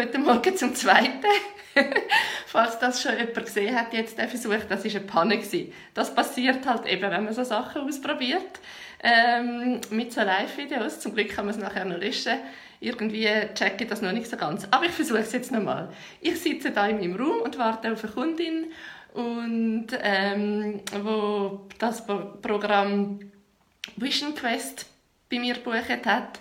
Guten Morgen zum Zweiten. Falls das schon jemand gesehen hat, jetzt der das war eine Panne. Das passiert halt eben, wenn man so Sachen ausprobiert. Ähm, mit so Live-Videos. Zum Glück kann man es nachher noch löschen. Irgendwie checke ich das noch nicht so ganz. Aber ich versuche es jetzt nochmal. Ich sitze da in meinem Raum und warte auf eine Kundin, und, ähm, wo das Programm Vision Quest bei mir gebucht hat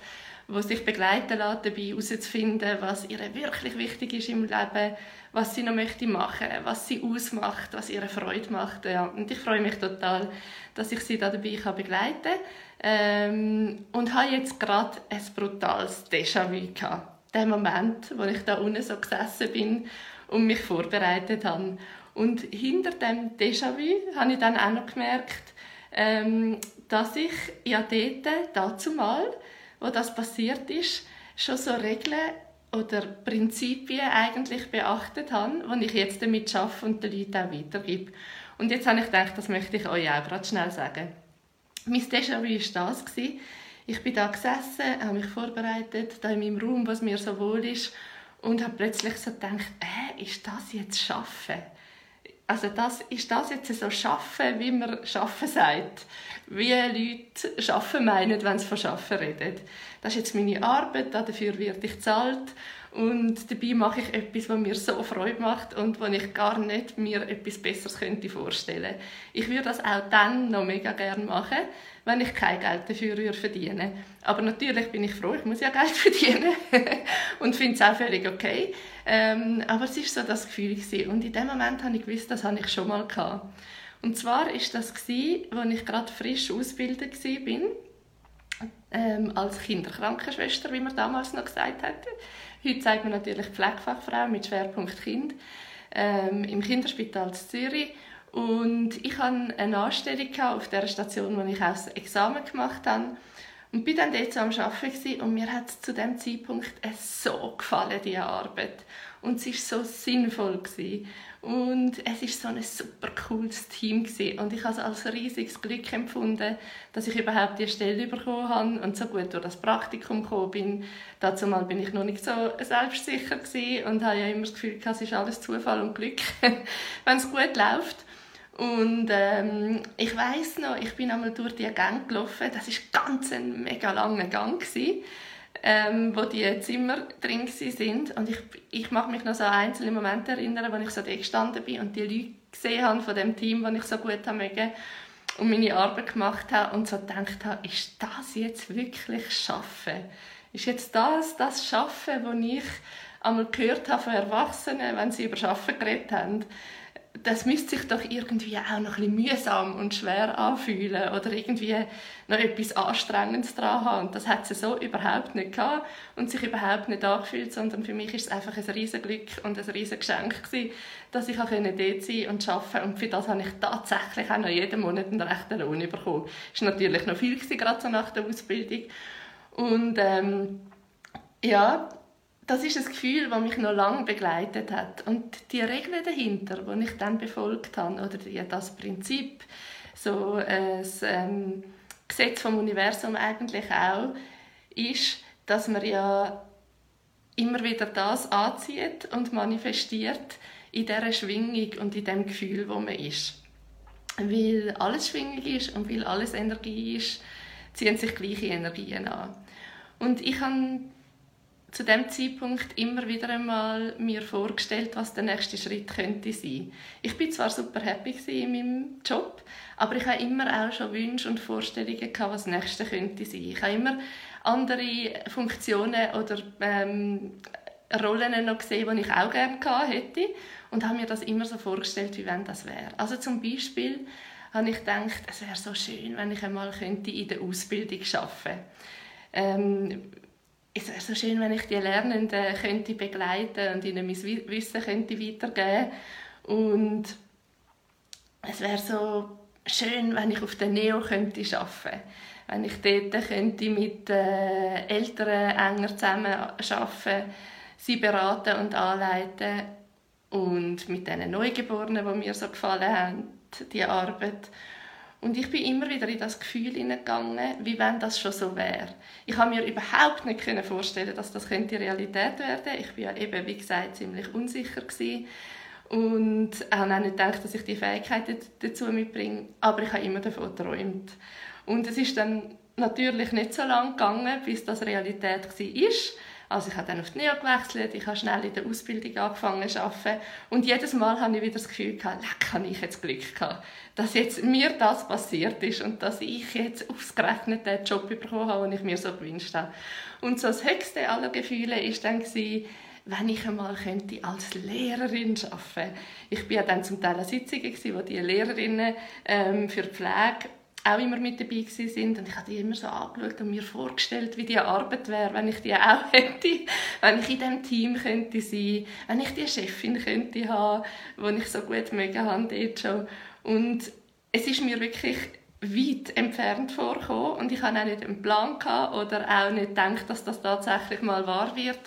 wo sich begleiten lässt, dabei herauszufinden, was ihr wirklich wichtig ist im Leben, was sie noch möchte machen, was sie ausmacht, was ihre Freude macht. Ja, und ich freue mich total, dass ich sie da dabei kann begleiten kann. Ähm, und habe jetzt gerade ein brutales Déjà-vu gehabt. Der Moment, wo ich da unten so gesessen bin und mich vorbereitet habe. Und hinter dem Déjà-vu habe ich dann auch noch gemerkt, ähm, dass ich ja dort, dazu mal, wo das passiert ist, schon so Regeln oder Prinzipien eigentlich beachtet habe, die ich jetzt damit schaffe und den Leuten auch weitergebe. Und jetzt habe ich gedacht, das möchte ich euch auch gerade schnell sagen. Mein Déjà-vu war das. Ich bin da gesessen, habe mich vorbereitet, da in meinem Raum, was mir so wohl ist, und habe plötzlich so gedacht, äh, ist das jetzt Schaffen? Also das, ist das jetzt so Schaffen, wie man Schaffen sagt? Wie Leute Schaffen meinen, wenn sie von Schaffen reden. Das ist jetzt meine Arbeit, dafür werde ich gezahlt und dabei mache ich etwas, was mir so Freude macht und wo ich gar nicht mir etwas Besseres könnte vorstellen Ich würde das auch dann noch mega gerne machen, wenn ich kein Geld dafür verdiene. Aber natürlich bin ich froh, ich muss ja Geld verdienen und finde es auch völlig okay. Ähm, aber es ist so das Gefühl gewesen. und in dem Moment habe ich gewusst, das habe ich schon mal gehabt. Und zwar ist das gewesen, als ich gerade frisch ausgebildet war, ähm, als Kinderkrankenschwester, wie man damals noch gesagt hat. Heute sagt man natürlich Pflegefachfrau mit Schwerpunkt Kind ähm, im Kinderspital Zürich. Und ich hatte eine Anstellung auf der Station, wo ich auch das Examen gemacht habe. Und bin dann dort so am Arbeiten und mir hat es zu dem Zeitpunkt so gefallen, diese Arbeit. Und es war so sinnvoll. Gewesen. Und es war so ein super cooles Team. Gewesen. Und ich habe es als riesiges Glück empfunden, dass ich überhaupt diese Stelle bekommen habe und so gut durch das Praktikum gekommen bin. Dazu mal bin ich noch nicht so selbstsicher gewesen und habe ja immer das Gefühl, es ist alles Zufall und Glück, wenn es gut läuft. Und ähm, ich weiß noch, ich bin einmal durch die Gang gelaufen. Das ist ganz ein mega langer Gang gewesen ähm, wo die Zimmer drin sind. Und ich, ich mag mich noch so an einzelne Momente erinnern, wo ich so da gestanden bin und die Leute gesehen habe von dem Team, das ich so gut habe und meine Arbeit gemacht habe und so gedacht habe, ist das jetzt wirklich Schaffen? Ist jetzt das das Schaffen, was ich einmal gehört habe von Erwachsenen, wenn sie über Schaffen geredet haben? Das müsste sich doch irgendwie auch noch ein mühsam und schwer anfühlen oder irgendwie noch etwas Anstrengendes dran haben. Und das hat sie so überhaupt nicht gehabt und sich überhaupt nicht angefühlt, sondern für mich ist es einfach ein riesen Glück und ein riesen Geschenk gewesen, dass ich auch dort sein und arbeiten und für das habe ich tatsächlich auch noch jeden Monat einen rechten Lohn bekommen. Das war natürlich noch viel, gerade so nach der Ausbildung. Und ähm, ja, das ist ein Gefühl, das mich noch lange begleitet hat. Und die Regeln dahinter, die ich dann befolgt habe, oder das Prinzip, so ein ähm, Gesetz vom Universum eigentlich auch, ist, dass man ja immer wieder das anzieht und manifestiert in dieser Schwingung und in dem Gefühl, wo man ist. Weil alles Schwingung ist und weil alles Energie ist, ziehen sich gleiche Energien an. Und ich habe zu dem Zeitpunkt immer wieder einmal mir vorgestellt, was der nächste Schritt könnte sein. Ich bin zwar super happy in meinem Job, aber ich habe immer auch schon Wünsche und Vorstellungen gehabt, was das nächste könnte sein. Ich habe immer andere Funktionen oder ähm, Rollen noch gesehen, die ich auch gerne gehabt hätte und habe mir das immer so vorgestellt, wie wenn das wäre. Also zum Beispiel habe ich gedacht, es wäre so schön, wenn ich einmal könnte in der Ausbildung arbeiten könnte. Ähm, es wäre so schön, wenn ich die Lernenden könnte begleiten und ihnen mein Wissen könnte weitergeben? Und es wäre so schön, wenn ich auf der Neo könnte arbeiten. Wenn ich dort könnte mit äh, Eltern enger zusammen arbeiten, sie beraten und anleiten und mit diesen Neugeborenen, die mir so gefallen haben, die Arbeit Und ich bin immer wieder in das Gefühl hineingegangen, wie wenn das schon so wäre. Ich habe mir überhaupt nicht vorstellen, dass das könnte Realität werden. Ich bin ja eben, wie gesagt, ziemlich unsicher gewesen und habe auch nicht gedacht, dass ich die Fähigkeiten dazu mitbringe. Aber ich habe immer davon geträumt. Und es ist dann natürlich nicht so lange gegangen, bis das Realität war. Also ich habe dann auf die NEO gewechselt, ich habe schnell in der Ausbildung angefangen zu arbeiten und jedes Mal habe ich wieder das Gefühl gehabt, leck, habe ich jetzt Glück gehabt, dass jetzt mir das passiert ist und dass ich jetzt ausgerechnet den Job bekommen habe, den ich mir so gewünscht habe. Und so das höchste aller Gefühle ist dann gewesen, wenn ich einmal könnte als Lehrerin arbeiten. Ich bin ja dann zum Teil an Sitzungen wo die Lehrerinnen ähm, für Pflege auch immer mit dabei sind und ich habe die immer so angeschaut und mir vorgestellt, wie die Arbeit wäre, wenn ich die auch hätte, wenn ich in diesem Team könnte sein, wenn ich die Chefin könnte haben, die ich so gut mögen habe. Und es ist mir wirklich weit entfernt vorgekommen und ich hatte auch nicht einen Plan gehabt oder auch nicht gedacht, dass das tatsächlich mal wahr wird.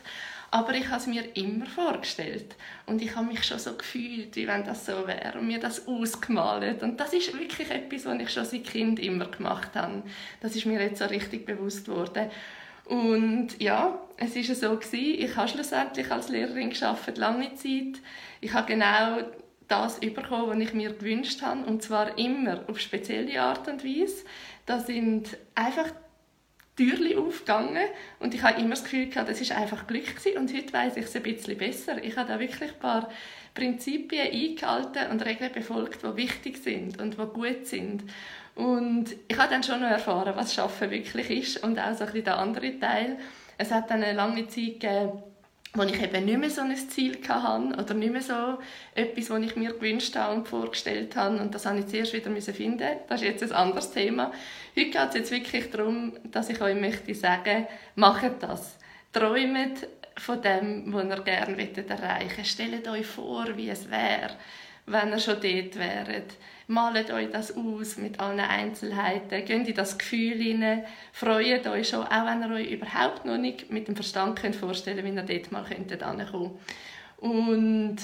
Aber ich habe es mir immer vorgestellt. Und ich habe mich schon so gefühlt, wie wenn das so wäre. Und mir das ausgemalt. Und das ist wirklich etwas, was ich schon als Kind immer gemacht habe. Das ist mir jetzt so richtig bewusst geworden. Und ja, es ist so gewesen. Ich habe schlussendlich als Lehrerin geschafft lange Zeit. Ich habe genau das bekommen, was ich mir gewünscht habe. Und zwar immer auf spezielle Art und Weise. Das sind einfach Türchen aufgegangen und ich habe immer das Gefühl gehabt, das ist einfach Glück gewesen. und heute weiß ich es ein bisschen besser. Ich habe da wirklich ein paar Prinzipien eingehalten und Regeln befolgt, die wichtig sind und die gut sind. Und ich habe dann schon noch erfahren, was Schaffen wirklich ist und auch so ein bisschen der andere Teil. Es hat dann eine lange Zeit gegeben, wo ich eben nicht mehr so ein Ziel hatte oder nicht mehr so etwas, was ich mir gewünscht habe und vorgestellt habe. Und das musste ich zuerst wieder finden. Das ist jetzt ein anderes Thema. Heute geht es jetzt wirklich darum, dass ich euch möchte sagen, macht das. Träumt von dem, was ihr gerne erreichen wollt. Stellt euch vor, wie es wäre, wenn ihr schon dort wäret. Malt euch das aus mit allen Einzelheiten, geht in das Gefühl hinein, freut euch schon, auch wenn ihr euch überhaupt noch nicht mit dem Verstand könnt vorstellen könnt, wie ihr dort mal könntet ankommen. Und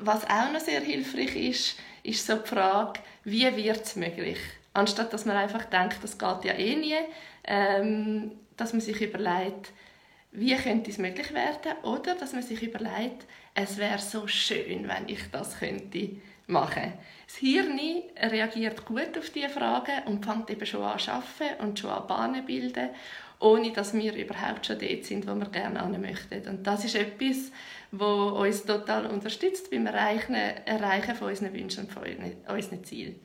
was auch noch sehr hilfreich ist, ist so die Frage, wie wird es möglich? Anstatt dass man einfach denkt, das geht ja eh nie, ähm, dass man sich überlegt, wie könnte es möglich werden? Oder dass man sich überlegt, es wäre so schön, wenn ich das könnte machen. Das Hirn reagiert gut auf diese Fragen und fängt eben schon an zu arbeiten und schon an Bahnen bilden, ohne dass wir überhaupt schon dort sind, wo wir gerne hin möchten. Und das ist etwas, was uns total unterstützt beim Erreichen von unseren Wünschen und von unseren Zielen.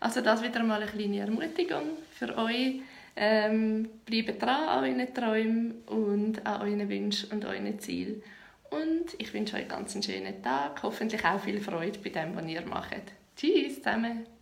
Also das wieder mal eine kleine Ermutigung für euch, ähm, bleibt dran an euren Träumen und an euren Wünschen und euren Zielen. Und ich wünsche euch ganz einen schönen Tag. Hoffentlich auch viel Freude bei dem, was ihr macht. Tschüss zusammen.